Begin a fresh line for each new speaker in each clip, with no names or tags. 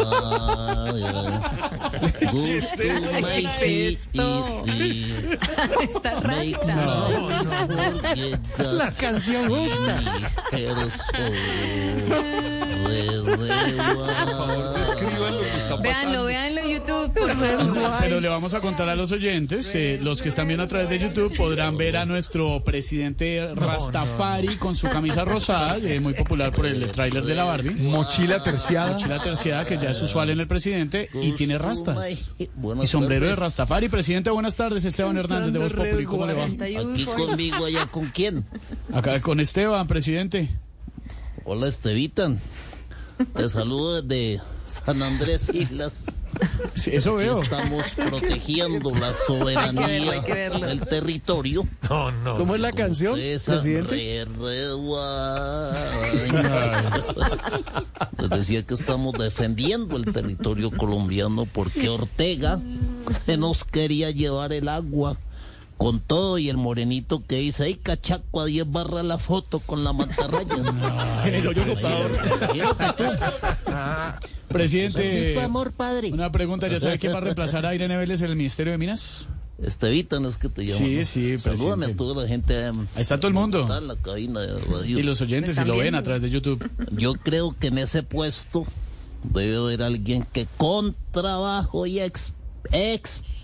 Makes
rasta.
my forget that
La canción gusta.
Véanlo, véanlo en YouTube.
Pero le vamos a contar a los oyentes, eh, los que están viendo a través de YouTube podrán ver a nuestro presidente Rastafari con su camisa rosada, eh, muy popular por el tráiler de la Barbie.
Mochila terciada.
Mochila terciada que ya es usual en el presidente y tiene rastas. Y sombrero de. Rastafari. Presidente, buenas tardes. Esteban Hernández de Voz Populi, ¿cómo le va?
Aquí conmigo, allá con quién.
Acá con Esteban, presidente.
Hola, Estevitan. Te saludo desde San Andrés Islas.
Sí, eso veo.
Estamos protegiendo la
Hay
soberanía
que verlo, hay que verlo.
del territorio.
¿Cómo es la canción,
Esa
presidente?
re- re- decía que estamos defendiendo el territorio colombiano porque Ortega se nos quería llevar el agua con todo y el morenito que dice, ay cachaco a 10 barras la foto con la mantarraya.
En el hoyo soplador.
Imagínate tú.
Presidente,
amor, padre.
una pregunta. ¿Ya sabe quién va a reemplazar a Irene Vélez en el Ministerio de Minas?
Estevitan es que te llaman.
Sí,
¿no?
sí,
Salúdame a toda la gente. em,
Ahí está todo el mundo.
Está en la cabina de radio.
Y los oyentes, si lo ven a través de YouTube.
Yo creo que en ese puesto debe haber alguien que con trabajo y ex-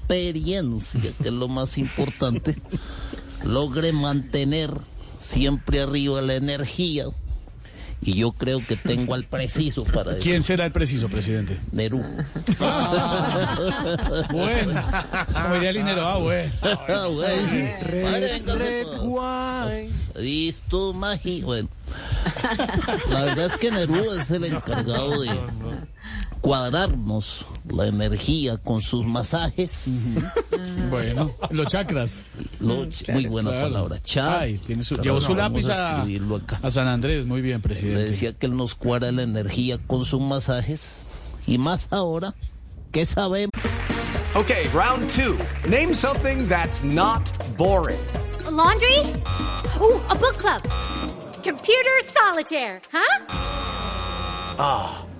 experiencia, que es lo más importante, logre mantener siempre arriba la energía. Y yo creo que tengo al preciso para eso.
¿Quién será el preciso, presidente?
Nerú.
Bueno, como diría el dinero, ah, bueno.
Ah, bueno. Padre, véngase todo. Listo, Magi. Bueno, la verdad es que Nerú es el encargado de cuadrarnos la energía con sus masajes.
Bueno, los chakras.
Lo- muy buena
Claro.
palabra. Cha.
Ay, tiene su, llevó su lápiz
a
a,
escribirlo acá.
a San Andrés. Muy bien,
Le
presidente.
decía que él nos cuadra la energía con sus masajes. Y más ahora que sabemos.
Okay, round two. Name something that's not boring.
A laundry? Ooh, a book club. Computer solitaire, huh?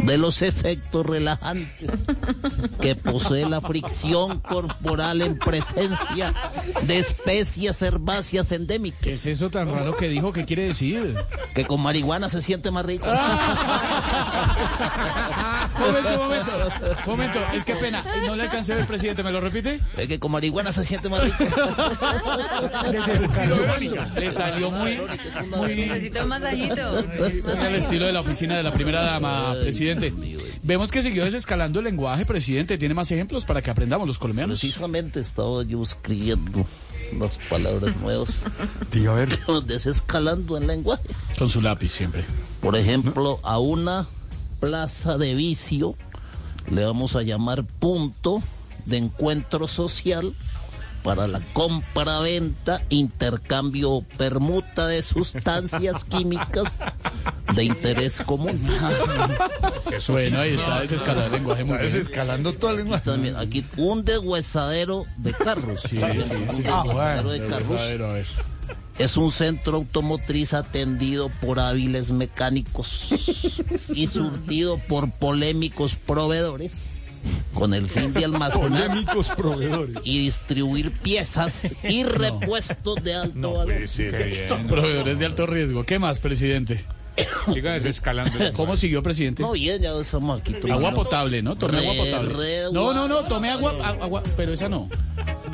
De los efectos relajantes que posee la fricción corporal en presencia de especies herbáceas
¿Qué
endémicas.
es eso tan raro que dijo? ¿Qué quiere decir?
Que con marihuana se siente más rico.
Momento, momento, momento. Es que pena. No le alcancé ver, presidente. ¿Me lo repite?
Es que con marihuana se siente más rico.
Le salió muy, muy
Necesito un masajito.
al estilo de la oficina de la primera dama, presidente. Vemos que siguió desescalando el lenguaje, presidente. ¿Tiene más ejemplos para que aprendamos los colombianos?
Precisamente estaba yo escribiendo unas palabras nuevas,
Diga, a ver.
desescalando el lenguaje.
Con su lápiz siempre.
Por ejemplo, a una plaza de vicio le vamos a llamar punto de encuentro social para la compra-venta, intercambio o permuta de sustancias químicas de interés común.
Bueno, ahí está desescalando el lenguaje muy bien.
Desescalando todo el lenguaje.
También aquí un deshuesadero de carros.
Sí, sí, sí.
Un deshuesadero de
A
carros
ver, a ver.
Es un centro automotriz atendido por hábiles mecánicos y surtido por polémicos proveedores con el fin de almacenar
Polémicos proveedores.
y distribuir piezas y repuestos de alto valor.
Proveedores de alto riesgo. ¿Qué más, presidente?
Siga desescalando.
¿Cómo siguió, presidente?
No, bien, ya estamos aquí.
Agua potable, ¿no? Tome agua potable.
re-
No, no, no, tome agua, agua, pero esa no.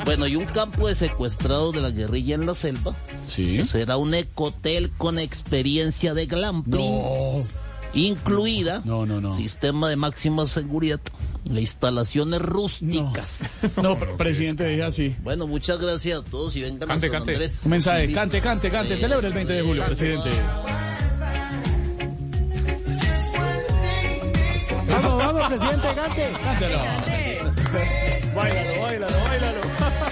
Bueno, y un campo de secuestrados de la guerrilla en la selva.
Sí.
Será un ecotel con experiencia de glamping. Incluida
No, no, no.
sistema de máxima seguridad, la instalaciones rústicas.
No, pero, presidente, deje así.
Bueno, muchas gracias a todos y vengan
Cante,
a San
cante.
Andrés.
Un mensaje, cante, cante, cante. Celebre el 20 de julio, presidente.
Vamos, vamos, presidente, cante.
Cántelo.
Báilalo, báilalo, báilalo.